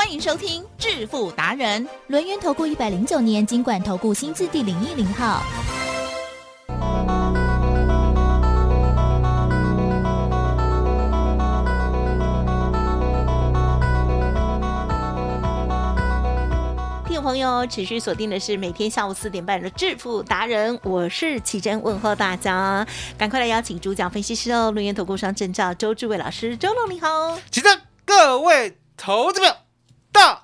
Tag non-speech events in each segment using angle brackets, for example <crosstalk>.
欢迎收听致富达人，轮源投顾一百零九年经管投顾新字第零一零号。听众朋友，持续锁定的是每天下午四点半的致富达人，我是奇珍，问候大家，赶快来邀请主讲分析师哦，轮源投顾商证照周志伟老师，周龙你好，奇珍，各位投资者大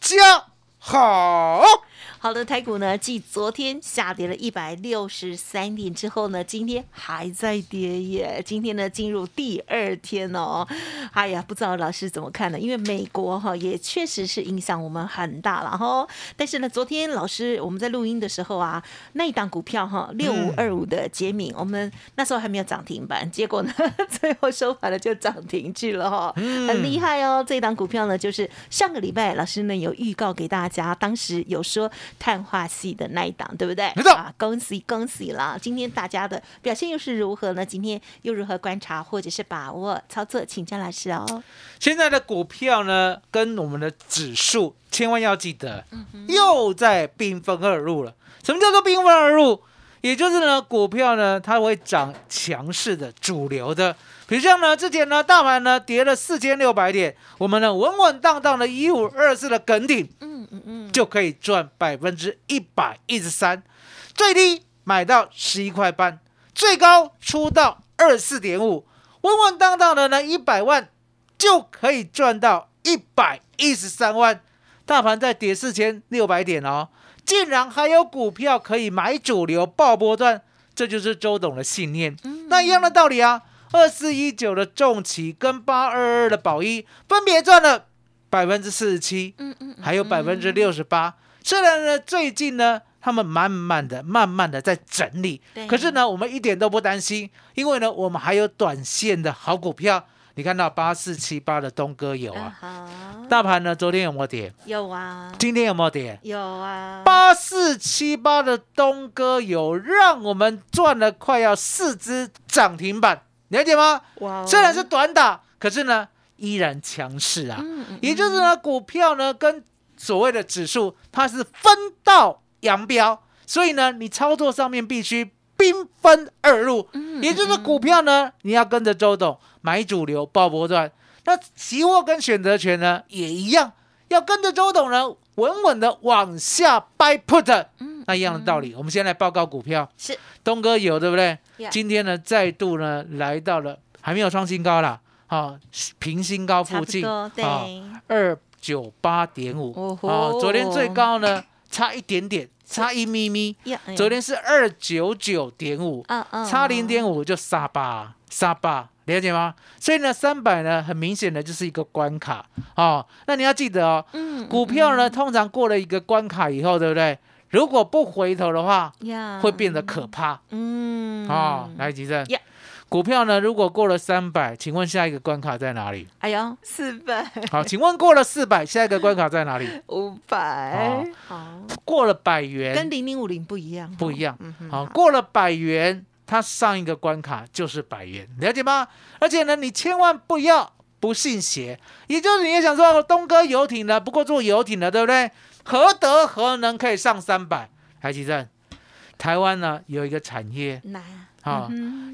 家好。好的，台股呢，继昨天下跌了一百六十三点之后呢，今天还在跌耶。今天呢，进入第二天哦。哎呀，不知道老师怎么看呢？因为美国哈也确实是影响我们很大了哈。但是呢，昨天老师我们在录音的时候啊，那一档股票哈六五二五的杰敏，我们那时候还没有涨停板，结果呢 <laughs> 最后收盘了就涨停去了哈，很厉害哦。这一档股票呢，就是上个礼拜老师呢有预告给大家，当时有说。碳化系的那一档，对不对？没错，恭喜恭喜啦！今天大家的表现又是如何呢？今天又如何观察或者是把握操作？请江老师哦。现在的股票呢，跟我们的指数，千万要记得，又在兵分二路了。什么叫做兵分二路？也就是呢，股票呢，它会涨强势的、主流的。比如像呢，之前呢，大盘呢跌了四千六百点，我们呢稳稳当当的一五二四的梗顶，嗯嗯嗯，就可以赚百分之一百一十三，最低买到十一块半，最高出到二四点五，稳稳当当的呢一百万就可以赚到一百一十三万。大盘在跌四千六百点哦。竟然还有股票可以买主流爆波段，这就是周董的信念。那一样的道理啊，二四一九的重企跟八二二的宝一分别赚了百分之四十七，嗯嗯，还有百分之六十八。虽然呢，最近呢，他们慢慢的、慢慢的在整理，可是呢，我们一点都不担心，因为呢，我们还有短线的好股票。你看到八四七八的东哥有啊？大盘呢？昨天有没有跌？有啊。今天有没有跌？有啊。八四七八的东哥有让我们赚了快要四只涨停板，了解吗？哇！虽然是短打，可是呢依然强势啊。嗯嗯。也就是呢，股票呢跟所谓的指数，它是分道扬镳，所以呢，你操作上面必须兵分二路。嗯。也就是股票呢，你要跟着周董。买主流爆波段，那期货跟选择权呢也一样，要跟着周董呢稳稳的往下 buy put，嗯，那一样的道理。我们先来报告股票，是东哥有对不对？今天呢再度呢来到了还没有创新高啦，好平新高附近，啊，二九八点五，好，昨天最高呢差一点点，差一咪咪，昨天是二九九点五，差零点五就杀吧杀吧。了解吗？所以呢，三百呢，很明显的就是一个关卡哦。那你要记得哦，股票呢，通常过了一个关卡以后，对不对？如果不回头的话，会变得可怕。嗯，好，来吉正，股票呢，如果过了三百，请问下一个关卡在哪里？哎呦，四百。好，请问过了四百，下一个关卡在哪里？<laughs> 五百。好，过了百元，跟零零五零不一样。不一样。好，过了百元。它上一个关卡就是百元，了解吗？而且呢，你千万不要不信邪，也就是你也想说东哥游艇的，不过做游艇的，对不对？何德何能可以上三百？台积电，台湾呢有一个产业，啊，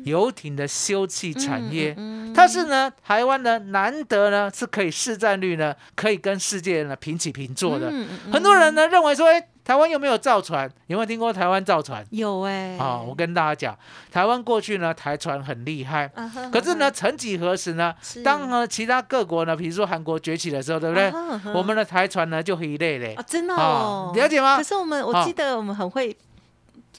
游艇的休憩产业，它是呢台湾呢难得呢是可以市占率呢可以跟世界呢平起平坐的，很多人呢认为说，哎。台湾有没有造船？有没有听过台湾造船？有哎。啊，我跟大家讲，台湾过去呢，台船很厉害。可是呢，曾几何时呢？当呢其他各国呢，比如说韩国崛起的时候，对不对？我们的台船呢就一类嘞。啊，真的哦。了解吗？可是我们，我记得我们很会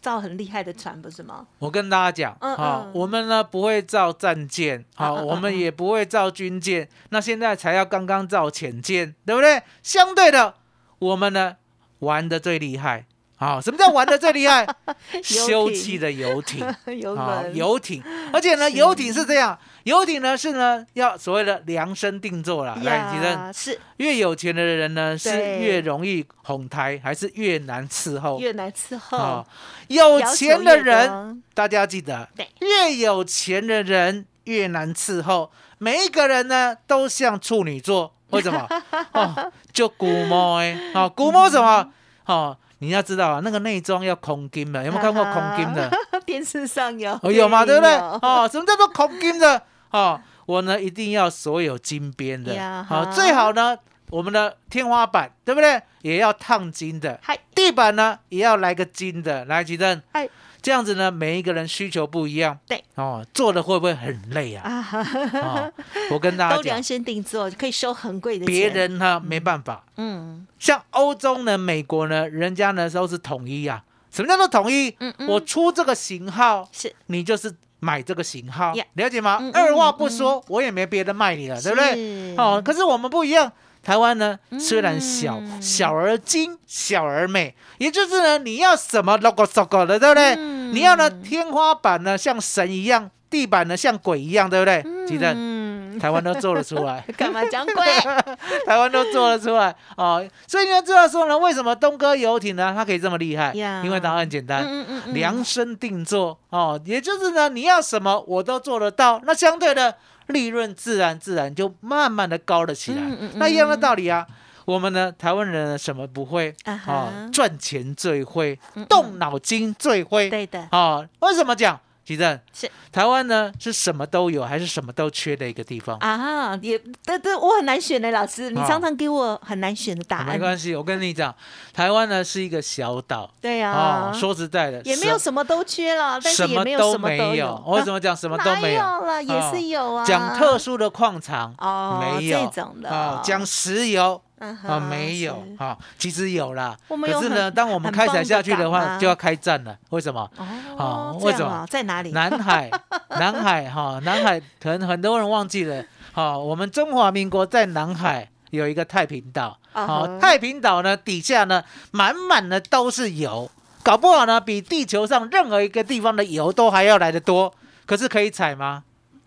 造很厉害的船，不是吗？我跟大家讲，啊，我们呢不会造战舰，好，我们也不会造军舰。那现在才要刚刚造潜舰，对不对？相对的，我们呢。玩的最厉害，啊，什么叫玩的最厉害？<laughs> 休憩的游艇。<laughs> 游啊，轮游艇，而且呢，是。游艇是这样，游艇呢是呢要所谓的量身定做啦。来，吉正，呀，是。越有钱的人呢是越容易哄抬，还是越难伺候？越难伺候。啊，，有钱的人，大家要记得，越有钱的人越难伺候。每一个人呢，都像处女座，为什么？哦，就古摸哎，哦，古摸什么？哦，你要知道啊，那个内装要空金的，有没有看过空金的？电视上有，哦，有嘛，对不对？哦，什么叫做空金的？哦，我呢一定要所有金边的，好、哈最好呢，我们的天花板对不对？也要烫金的，嗨地板呢也要来个金的，来举证嗨，这样子呢，每一个人需求不一样，对，哦，做的会不会很累啊？啊，哦，我跟大家都量，身定做，可以收很贵的钱。别人呢没办法，嗯，像欧洲呢、美国呢，人家呢都是统一啊。什么叫做统一？嗯嗯我出这个型号，是你就是买这个型号呀，了解吗？嗯嗯二话不说，我也没别的卖你了，对不对？哦，可是我们不一样。台湾呢，虽然小，嗯小而精，小而美，也就是呢，你要什么 logo logo 的，对不对？嗯你要呢，天花板呢像神一样，地板呢像鬼一样，对不对？记得嗯，台湾都做得出来。<laughs> 干嘛讲鬼？<laughs> 台湾都做得出来哦，所以你要知道说呢，为什么东哥游艇呢，它可以这么厉害？呀因为答案很简单，嗯嗯嗯量身定做哦，也就是呢，你要什么我都做得到，那相对的利润自然自然就慢慢的高了起来。嗯嗯嗯那一样的道理啊。我们呢，台湾人呢什么不会啊？赚钱最会动脑筋最会。对的，哦，为什么讲？其正是台湾呢是什么都有，还是什么都缺的一个地方？啊，也，对对，我很难选的，老师，你啊常常给我很难选的答案。没关系，我跟你讲，台湾呢是一个小岛，对呀哦，，说实在的，也没有什什么都缺了，但是也没有什么没都有。我为什么讲什么都哪没有？了，也哦是有啊。讲特殊的矿场哦没有这种的哦讲石油啊没有是啊，其实有啦。我们可是呢，很当我们开采下去的话，就要开战了。为什么？哦为什么啊在哪里？南海，<laughs> 南海哈，南海可能很多人忘记了。好，我们中华民国在南海有一个太平岛。啊好，哈太平岛呢底下呢满满的都是油，搞不好呢比地球上任何一个地方的油都还要来得多。可是可以采吗？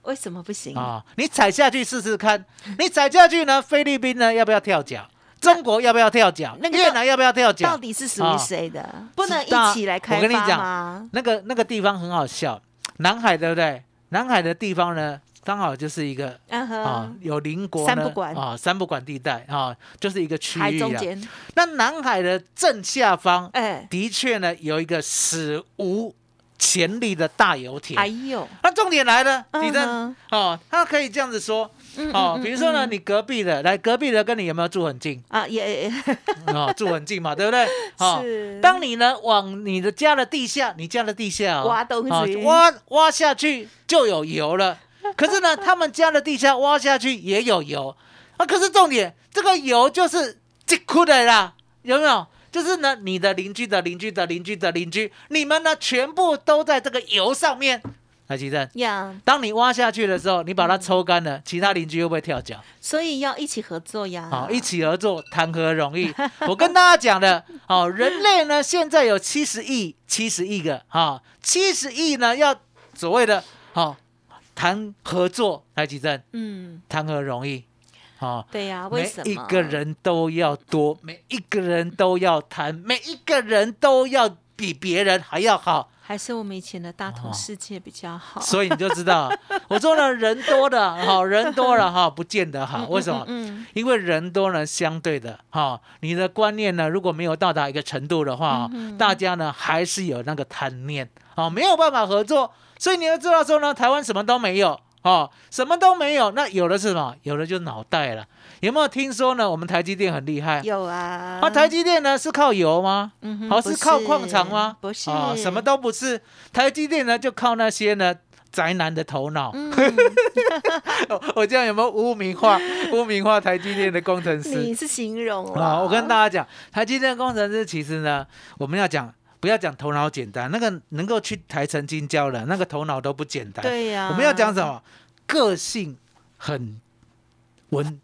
为什么不行？啊，你踩下去试试看。你踩下去呢，<laughs> 菲律宾呢要不要跳脚？中国要不要跳脚？那个越南要不要跳脚到？底是属于啊谁的？不能一起来开发我跟你讲吗？那个那个地方很好笑，南海对不对？南海的地方呢，刚好就是一个嗯啊哼，，有邻国呢三不管啊，三不管地带啊，就是一个区域啊。海中间，那南海的正下方，哎，的确呢有一个史无前例的大油田。哎呦，那重点来了，嗯李正哼哦，他可以这样子说嗯哦，嗯比如说呢，嗯你隔壁的来，隔壁的跟你有没有住很近啊，也 <laughs> 哦，住很近嘛，对不对？<laughs> 哦，是当你呢往你的家的地下，你家的地下哦挖东哦西挖挖下去就有油了。可是呢，<laughs> 他们家的地下挖下去也有油啊。可是重点，这个油就是这哭的啦，有没有？就是呢，你的邻居的邻居的邻居的邻居，你们呢全部都在这个油上面。来，吉正，呀，当你挖下去的时候，你把它抽干了，其他邻居会不会跳脚？所以要一起合作呀。<laughs> 好、一起合作，谈何容易？<laughs> 我跟大家讲的，好、人类呢现在有七十亿，七十亿个，哈、七十亿呢要所谓的，好、谈合作，来吉正，嗯，谈何容易？好、对呀，为什么一个人都要多，每一个人都要谈，每一个人都要比别人还要好。还是我们以前的大同哦世界比较好？所以你就知道，<laughs> 我说呢，人多的哈，人多了哈，不见得好。为什么？嗯，因为人多呢，相对的哈、你的观念呢，如果没有到达一个程度的话，大家呢还是有那个贪念，哦，没有办法合作。所以你要知道说呢，台湾什么都没有，哦，什么都没有，那有的是什么？有的就是脑袋了。有没有听说呢？我们台积电很厉害。有啊。啊，台积电呢是靠油吗？好、嗯哼不是靠矿场吗？不是，啊，什么都不是。台积电呢就靠那些呢宅男的头脑。嗯，<laughs> 我这样有没有污名化 <laughs> 污名化台积电的工程师？你是形容了。啊，我跟大家讲，台积电工程师其实呢，我们要讲不要讲头脑简单，那个能够去台城金交的那个头脑都不简单。对呀，我们要讲什么？个性很稳，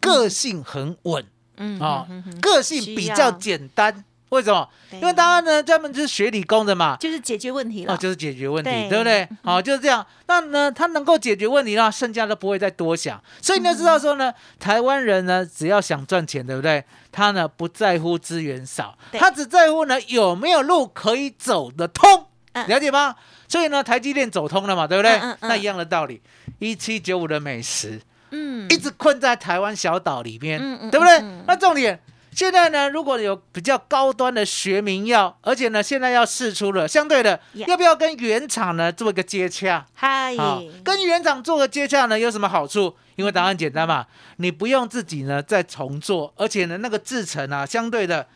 个性很稳嗯啊个性比较简单为什么？因为大家呢，专门就是学理工的嘛，就是解决问题了，哦，就是解决问题，对对不对？好、就是这样。那呢，他能够解决问题的话，剩下都不会再多想。所以你要知道说呢，台湾人呢，只要想赚钱，对不对？他呢不在乎资源少，他只在乎呢有没有路可以走得通，嗯了解吗？所以呢，台积电走通了嘛，对不对？嗯嗯嗯那一样的道理，一七九五的美食嗯一直困在台湾小岛里面，嗯嗯对不对？嗯嗯那重点。现在呢，如果有比较高端的学名药，而且呢，现在要试出了，相对的要不要跟原厂呢做一个接洽？嗨，好，跟原厂做个接洽呢，有什么好处？因为答案简单嘛，你不用自己呢再重做，而且呢那个制程啊，相对的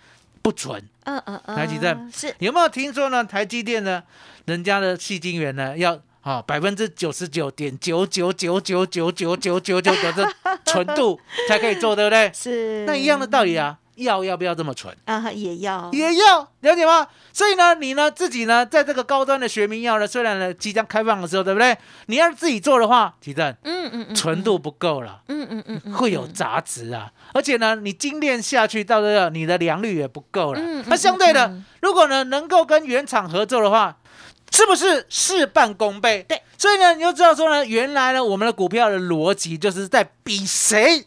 不纯。嗯嗯嗯，台积电是有没有听说呢？台积电呢，人家的细晶圆呢要啊百分之九十九点九九九九九九九九九九的纯度才可以做，对不对？是，那一样的道理啊，药要不要这么纯？啊，也要也要了解吗？所以呢，你呢自己呢，在这个高端的学名药呢，虽然呢即将开放的时候，对不对？你要是自己做的话，提振嗯嗯嗯，纯度不够了，嗯嗯嗯嗯，会有杂质啊。而且呢，你精炼下去到这个，你的良率也不够了。那相对的如果呢能够跟原厂合作的话，是不是事半功倍？对，所以呢，你就知道说呢，原来呢，我们的股票的逻辑就是在比谁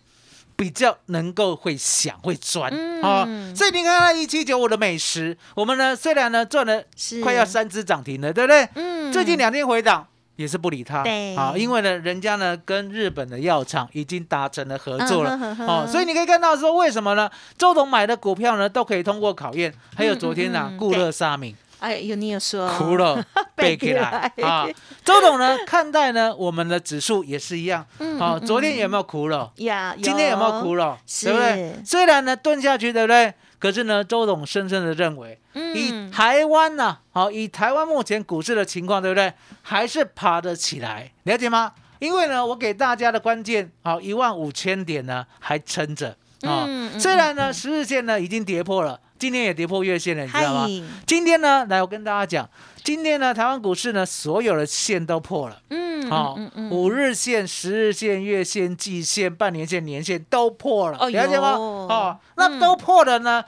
比较能够会想会赚嗯。啊、所以你看看一七九五的美食，我们呢虽然呢赚了快要三只涨停了，对不对？嗯。最近两天回档。也是不理他，对。啊，因为呢，人家呢跟日本的药厂已经达成了合作了，哦，所以你可以看到说为什么呢？周董买的股票呢都可以通过考验，还有昨天呢、嗯嗯嗯固乐沙明哎，有你有说哭了 <laughs> 背起来啊，周董呢看待呢我们的指数也是一样，嗯哦，嗯昨天有没有哭了？呀，今天有没有哭了？是对不对？虽然呢蹲下去，对不对？可是呢，周董深深的认为，以嗯，台湾呢、好、以台湾目前股市的情况，对不对？还是爬得起来，了解吗？因为呢，我给大家的关键，好、一万五千点呢，还撑着啊、虽然呢，十日线呢已经跌破了，今天也跌破月线了，你知道吗？今天呢，来我跟大家讲，今天呢，台湾股市呢，所有的线都破了。嗯好、嗯嗯五日线、十日线、月线、季线、半年线、年线都破了，了解吗？哦，那都破了呢，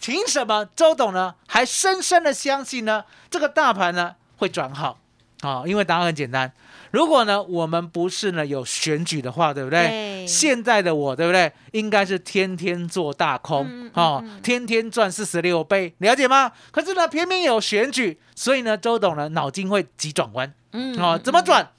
凭什么周董呢还深深的相信呢这个大盘呢会转好？啊、因为答案很简单，如果呢我们不是呢有选举的话，对不对？对现在的我，对不对？应该是天天做大空，哦，嗯天天赚四十六倍，了解吗？可是呢，偏偏有选举，所以呢，周董呢脑筋会急转弯。嗯哦，怎么转？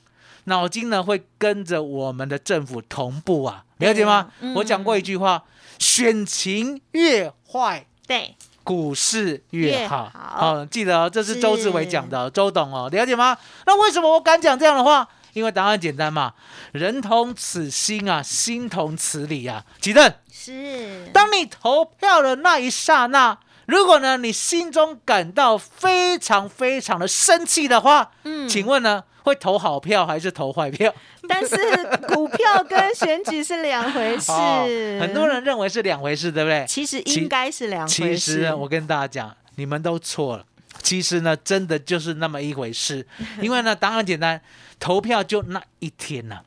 脑筋呢会跟着我们的政府同步啊，了解吗？我讲过一句话：选情越坏，对，股市越越好。好记得哦，这是是周志伟讲的哦，周董哦，了解吗？那为什么我敢讲这样的话？因为答案简单嘛，人同此心啊，心同此理啊。吉正，是，当你投票的那一刹那，如果呢你心中感到非常非常的生气的话，嗯请问呢会投好票还是投坏票？<laughs> 但是股票跟选举是两回事，<laughs> 哦很多人认为是两回事，对不对？其实应该是两其回事。其实呢，我跟大家讲，你们都错了。其实呢，真的就是那么一回事。<laughs> 因为呢，答案简单，投票就那一天呐、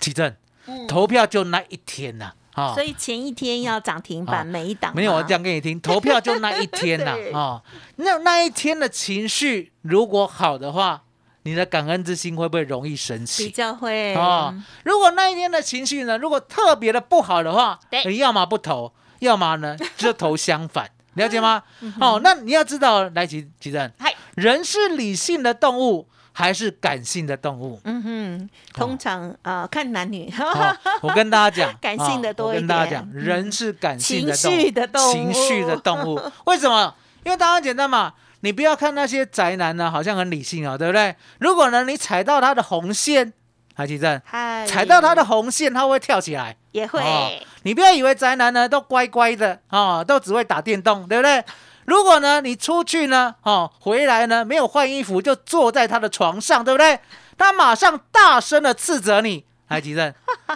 奇正，嗯投票就那一天呐、啊、所以前一天要涨停板，啊每一档没有，我吗讲给你听，投票就那一天呐、对啊，那那一天的情绪如果好的话，你的感恩之心会不会容易升比起？较会哦，如果那一天的情绪呢，如果特别的不好的话，对你要么不投，要么呢 <laughs> 就投相反，了解吗？嗯哦，那你要知道，来吉吉正嗨，人是理性的动物还是感性的动物？嗯哼，通常啊看男女，哦，我跟大家讲，<laughs> 感性的哦多一我跟大家点讲，人是感性的情动物绪的动物情绪的动物。为什么？因为答案简单嘛。你不要看那些宅男呢，好像很理性哦，对不对？如果呢，你踩到他的红线，海奇正，嗨，踩到他的红线，他会跳起来。也会哦你不要以为宅男呢都乖乖的哦，都只会打电动，对不对？如果呢你出去呢，哦回来呢没有换衣服就坐在他的床上，对不对？他马上大声的斥责你。海吉正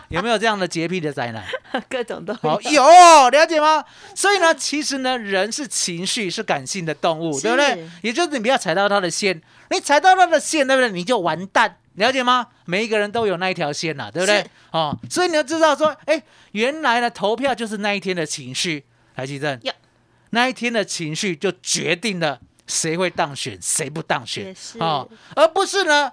有没有这样的洁癖的宅男？<laughs> 各种都哦，有，有了解吗？所以呢，其实呢，人是情绪是感性的动物，对不对？也就是你不要踩到他的线，你踩到他的线，对不对？你就完蛋，了解吗？每一个人都有那一条线呐、对不对？哦，所以你要知道说，哎，原来呢，投票就是那一天的情绪。台积正，那一天的情绪就决定了谁会当选，谁不当选哦，而不是呢。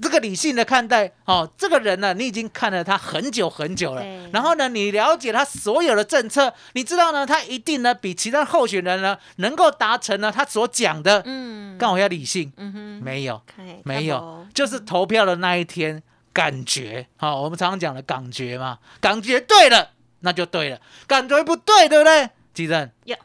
这个理性的看待哦，这个人呢，你已经看了他很久很久了，然后呢，你了解他所有的政策，你知道呢，他一定呢比其他候选人呢能够达成呢他所讲的，嗯，刚好要理性，嗯哼，没有，看没有，就是投票的那一天感觉，好、我们常常讲的感觉嘛，感觉对了，那就对了，感觉不对，对不对？吉正有，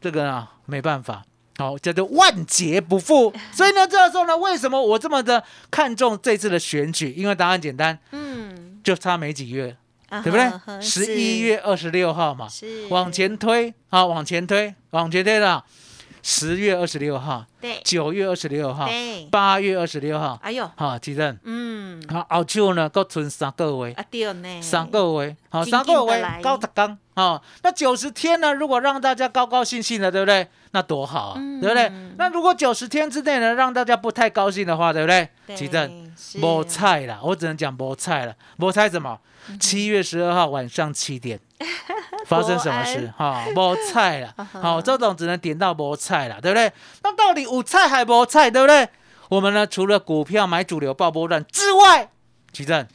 这个啊没办法，好、叫做万劫不复。<laughs> 所以呢，这个时候呢，为什么我这么的看重这次的选举？因为答案简单，嗯，就差没几月，啊对不对？十一月二十六号嘛，是往前推啊，往前推，往前推了。十月二十六号，对九月二十六号，对，八月二十六号，哎呦，好，吉正。嗯，好，后手呢，搁剩三个月，啊对呢，三个月，好，三个月紧地来高十天，好，那九十天呢？如果让大家高高兴兴的，对不对？那多好啊，嗯对不对？那如果九十天之内呢，让大家不太高兴的话，对不对？对奇正，是无菜啦，我只能讲无菜了，无菜什么？嗯七月十二号晚上七点。<laughs> 发生什么事？哈，无菜了，<laughs> 好，周董只能点到无菜了，对不对？那到底有菜还无菜，对不对？我们呢，除了股票买主流爆波段之外，奇正，对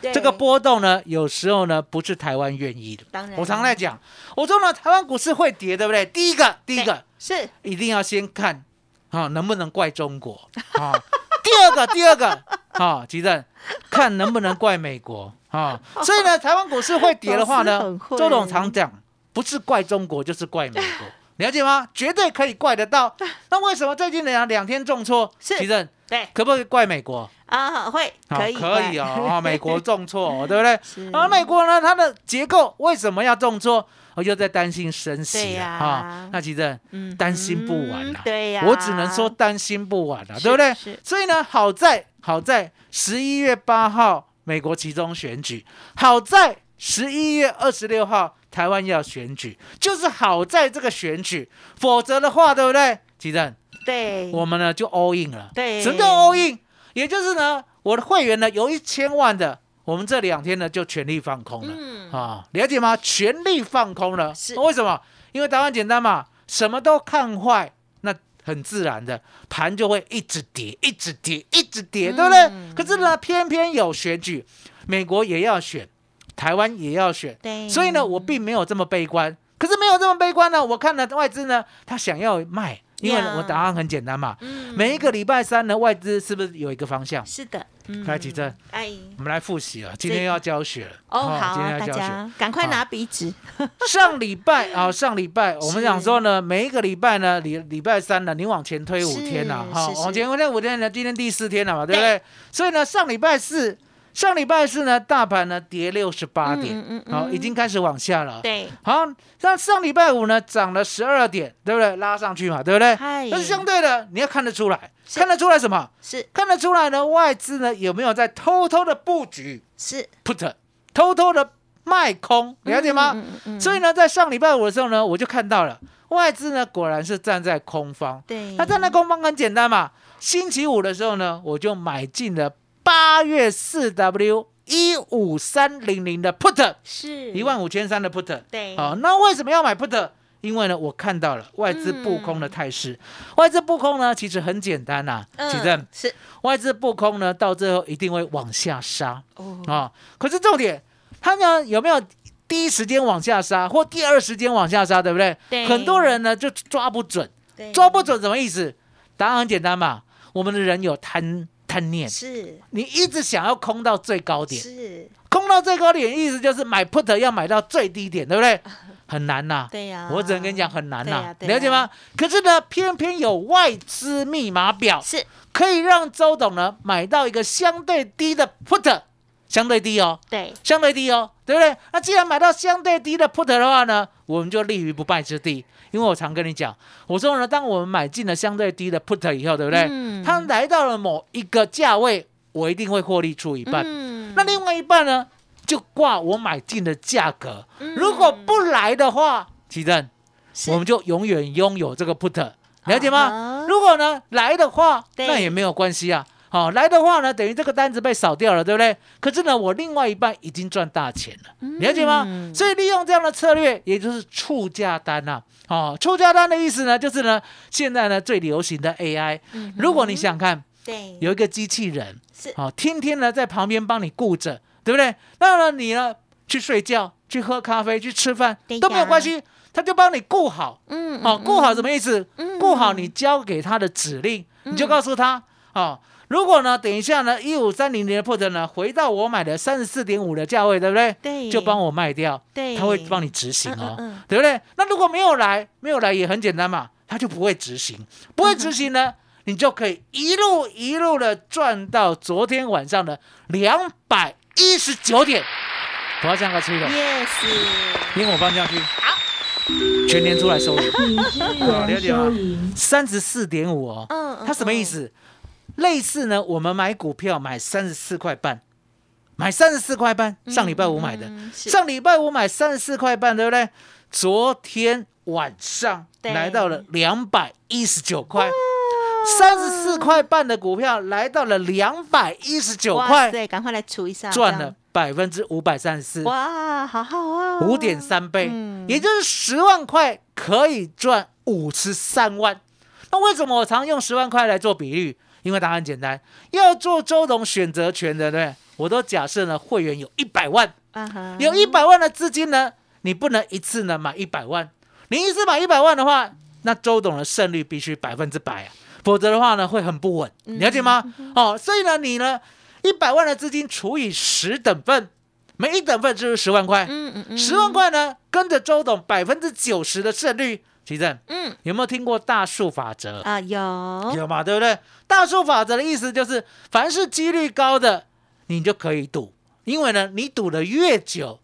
这个波动呢，有时候呢不是台湾愿意的。当然我常在讲，我说呢，台湾股市会跌，对不对？第一个，第一个是一定要先看啊，能不能怪中国啊？<laughs> 第二个，第二个啊，吉正，看能不能怪美国啊？<laughs> 所以呢，台湾股市会跌的话呢周董常讲，不是怪中国就是怪美国，了解吗？绝对可以怪得到。<laughs> 那为什么最近两两天重挫？是吉正，对可不可以怪美国？啊，会可以可以哦，啊，美国重挫，<laughs> 对不对？是而美国呢，它的结构为什么要重挫？我又在担心升对息啊，啊那其实嗯担心不完呐嗯，对呀，我只能说担心不完了，是对不对是？所以呢，好在好在十一月八号美国其中选举，好在十一月二十六号台湾要选举，就是好在这个选举，否则的话，对不对？其正，对，我们呢就 all in 了。对什么叫 all in？也就是呢，我的会员呢有一千万的，我们这两天呢就全力放空了。嗯，啊，了解吗？全力放空了，是为什么？因为答案简单嘛，什么都看坏，那很自然的盘就会一直跌，一直跌，一直跌，对不对？嗯可是呢，偏偏有选举，美国也要选，台湾也要选，对，所以呢，我并没有这么悲观。可是没有这么悲观呢，我看了外资呢，他想要卖，因为我答案很简单嘛，嗯。每一个礼拜三呢，外资是不是有一个方向？是的，嗯。来吉正，哎，我们来复习了，今天要教学。了哦，今天要教学。家赶快拿笔纸，上礼拜啊，上礼拜 <laughs> 我们是讲说呢，每一个礼拜呢，礼礼拜三呢，你往前推五天呐，哈，往前推五天呢，今天第四天了嘛，对不对？所以呢，上礼拜四，上礼拜四呢，大盘呢跌六十八点嗯嗯，嗯好，已经开始往下了。对，好，那上礼拜五呢，涨了十二点，对不对？拉上去嘛，对不对？嗨但是相对的，你要看得出来，看得出来什么？是看得出来呢，外资呢有没有在偷偷的布局是，put，偷偷的卖空，了解吗？所以呢，在上礼拜五的时候呢，我就看到了外资呢果然是站在空方。对，那站在空方很简单嘛，星期五的时候呢，我就买进了八月四 W 一五三零零的 put，是一万五千三的 put。对，好，那为什么要买 put？因为呢，我看到了外资布空的态势。外资布空呢，其实很简单呐、嗯其正，是外资布空呢，到最后一定会往下杀。哦，啊、可是重点，它呢有没有第一时间往下杀，或第二时间往下杀，对不对？对很多人呢就抓不准，抓不准什么意思？答案很简单嘛，我们的人有贪贪念，是。你一直想要空到最高点，是，空到最高点，意思就是买 put 要买到最低点，对不对？<laughs> 很难呐、对呀，我只能跟你讲很难呐、了解吗？可是呢，偏偏有外资密码表，是。可以让周董呢买到一个相对低的 put，相对低哦，对，相对低哦，对不对？那既然买到相对低的 put 的话呢，我们就立于不败之地。因为我常跟你讲，我说呢，当我们买进了相对低的 put 以后，对不对？嗯它来到了某一个价位，我一定会获利出一半。嗯那另外一半呢，就挂我买进的价格。嗯如果不来的话，奇正，我们就永远拥有这个 put，了解吗？啊如果呢来的话，对那也没有关系啊。好、来的话呢，等于这个单子被扫掉了，对不对？可是呢，我另外一半已经赚大钱了，了解吗？嗯所以利用这样的策略，也就是促价单呐、哦，触价单的意思呢，就是呢，现在呢最流行的 AI，、如果你想看对，有一个机器人，是好、天天呢在旁边帮你顾着，对不对？那呢你呢去睡觉、去喝咖啡、去吃饭都没有关系，他就帮你顾好。嗯哦，顾好什么意思？嗯顾好你交给他的指令，你就告诉他哦。如果呢，等一下呢，一五三零零的 put 呢，回到我买的三十四点五的价位，对不对？对。就帮我卖掉，对。他会帮你执行哦，嗯嗯嗯。对不对？那如果没有来，没有来也很简单嘛，他就不会执行，不会执行呢，你就可以一路一路的赚到昨天晚上的两百一十九点，我要这样个吹的，，yes，因为我放下去，好。全年出来收了解吗？三十四点五哦，嗯嗯它什么意思？类似呢，我们买股票买三十四块半，买三十四块半，上礼拜五买的，上礼拜五买三十四块半，对不对？昨天晚上对来到了两百一十九块，三十四块半的股票来到了两百一十九哇块，对，赶快来除一下，赚了百分之五百三十四。哇，好好啊，五点三倍，嗯也就是十万块可以赚五十三万。那为什么我常用十万块来做比喻？因为答案很简单，要做周董选择权的，对不对？我都假设呢，会员有一百万，有一百万的资金呢，你不能一次呢买一百万，你一次买一百万的话，那周董的胜率必须百分之百啊，否则的话呢会很不稳，了解吗？哦，所以呢，你呢一百万的资金除以十等份，每一等份就是十万块，嗯嗯嗯，十万块呢，跟着周董百分之九十的胜率，奇正，嗯有没有听过大数法则？啊有有嘛，对不对？大数法则的意思就是，凡是几率高的，你就可以赌，因为呢，你赌的越久，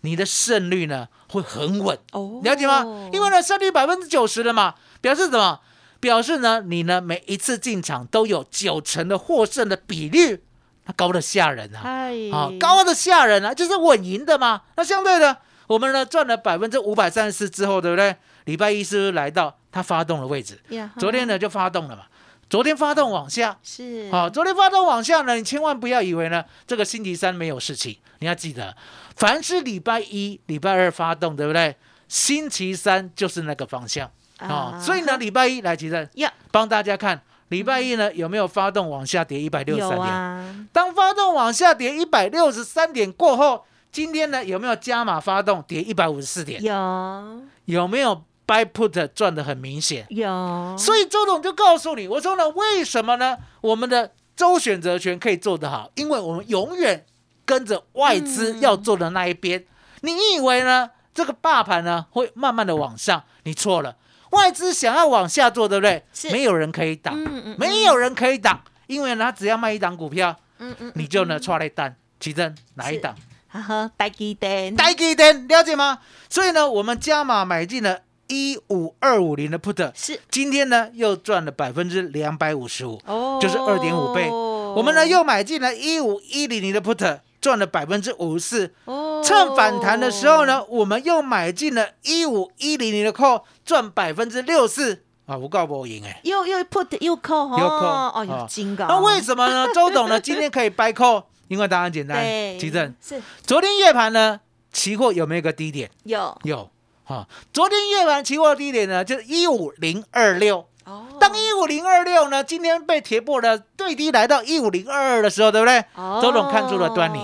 你的胜率呢会很稳，哦了解吗？因为呢，胜率百分之九十了嘛，表示什么？表示呢，你呢每一次进场都有九成的获胜的比率，那高的吓人啊！哎啊，高的吓人啊，就是稳赢的嘛。那相对的，我们呢赚了百分之五百三十四之后，对不对？礼拜一是不是来到它发动的位置？呀昨天呢就发动了嘛。昨天发动往下，是好、昨天发动往下呢，你千万不要以为呢这个星期三没有事情，你要记得，凡是礼拜一、礼拜二发动，对不对？星期三就是那个方向啊、所以呢，礼拜一来，其实呀帮大家看，礼拜一呢有没有发动往下跌一百六十三点？啊，当发动往下跌一百六十三点过后，今天呢有没有加码发动跌一百五十四点？有有没有 buy put 赚的很明显？有，所以周董就告诉你，我说呢，为什么呢？我们的周选择权可以做得好，因为我们永远跟着外资嗯要做的那一边。你以为呢？这个霸盘呢会慢慢的往上？你错了，外资想要往下做，对不对？是没有人可以挡，嗯嗯没有人可以挡，因为呢，他只要卖一档股票，嗯嗯，你就呢抓了一单，奇正哪一档？哈哈，带鸡蛋，呆给点，了解吗？所以呢，我们加码买进了一五二五零的 put，是今天呢又赚了百分之两百五十五，哦就是二点五倍我们呢又买进了一五一零零的 put，赚了百分之五十四。哦趁反弹的时候呢，我们又买进了一五一零零的 call，赚百分之六四啊！我告不赢哎。又又 put 又扣哈，又扣哦，哦有金高，那为什么呢？<laughs> 周董呢今天可以 buy call？因为答案简单，对奇正。是昨天夜盘呢，期货有没有一个低点？有有啊。昨天夜盘期货低点呢，就是一五零二六。哦，当一五零二六呢，今天被跌破了最低来到一五零二二的时候，对不对？哦周总看出了端倪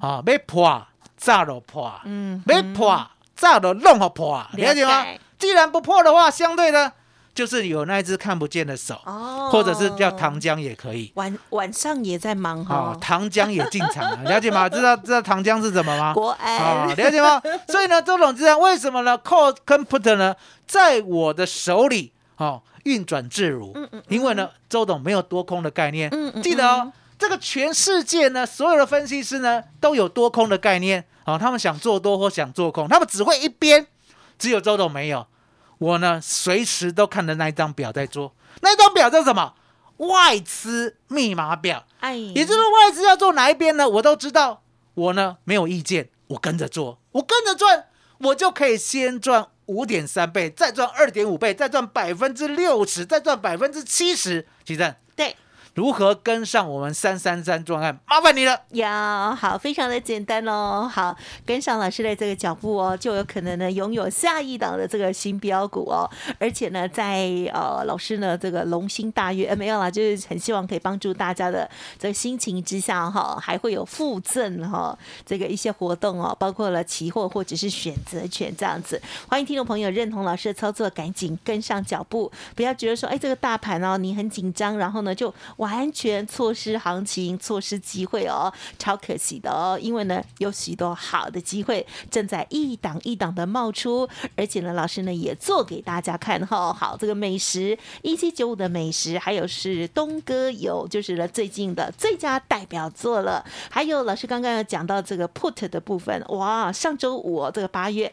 啊，被破炸了破，嗯被破炸了弄好破，了解吗？既然不破的话，相对的就是有那一只看不见的手，哦，或者是叫糖浆也可以。晚晚上也在忙哦哈，，糖浆也进场了，<laughs> 了解吗？知道知道糖浆是什么吗？国啊，安了解吗？所以呢，周董知道为什么呢？call 跟 put 呢，在我的手里哦，运转自如。嗯嗯因为呢，周董没有多空的概念。嗯嗯记得哦，这个全世界呢，所有的分析师呢，都有多空的概念。哦，他们想做多或想做空，他们只会一边，只有周董没有。我呢，随时都看着那一张表在做。那一张表叫什么？外资密码表。哎，也就是外资要做哪一边呢？我都知道，我呢没有意见，我跟着做，我跟着赚，我就可以先赚五点三倍，再赚二点五倍，再赚百分之六十，再赚百分之七十。其正，对，如何跟上我们三三三专案？麻烦你了。呀，好，非常的简单哦。好，跟上老师的这个脚步哦，就有可能呢拥有下一档的这个新标股哦。而且呢，在呃老师呢这个龙心大悦，呃没有啦，就是很希望可以帮助大家的这个心情之下哈，还会有附赠哈这个一些活动哦，包括了期货或者是选择权这样子。欢迎听众朋友认同老师的操作，赶紧跟上脚步，不要觉得说哎这个大盘哦你很紧张，然后呢就完全错失行情、错失机会哦，超可惜的哦。因为呢有许多好的机会正在一档一档的冒出，而且呢老师呢也做给大家看哈。好，这个美食一七九五的美食，还有是东哥有就是呢最近的最佳代表作了，还有老师刚刚有讲到这个 put 的部分，哇，上周五、这个八月。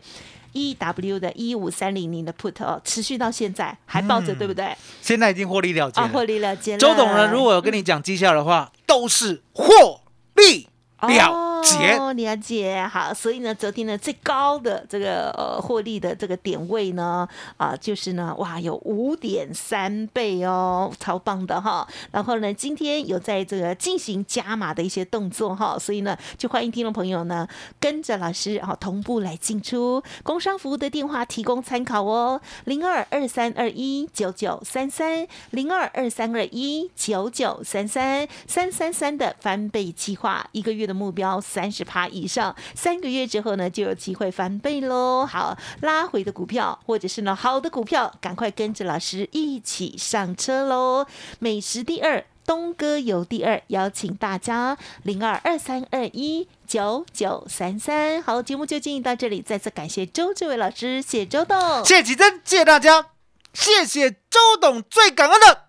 E W 的一五三零零的 put 哦，持续到现在还抱着，对不对？现在已经获利了结啊，了。获利了结了。周董呢，如果有跟你讲绩效的话，都是获利了结。哦，了解好，所以呢，昨天呢最高的这个呃获利的这个点位呢，啊、就是呢，哇，有五点三倍哦，超棒的哈。然后呢，今天有在这个进行加码的一些动作哈，所以呢，就欢迎听众朋友呢跟着老师啊同步来进出。工商服务的电话提供参考哦，零二二三二一九九三三，零二二三二一九九三三，三三三的翻倍计划，一个月的目标三十趴以上，三个月之后呢就有机会翻倍喽。好，拉回的股票或者是呢好的股票，赶快跟着老师一起上车喽。美食第二。东哥有第二，邀请大家零二二三二一九九三三。好，节目就进行到这里，再次感谢周志伟老师，谢周董。谢启真，谢谢大家，谢谢周董，最感恩的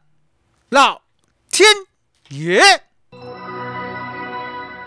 老天爷。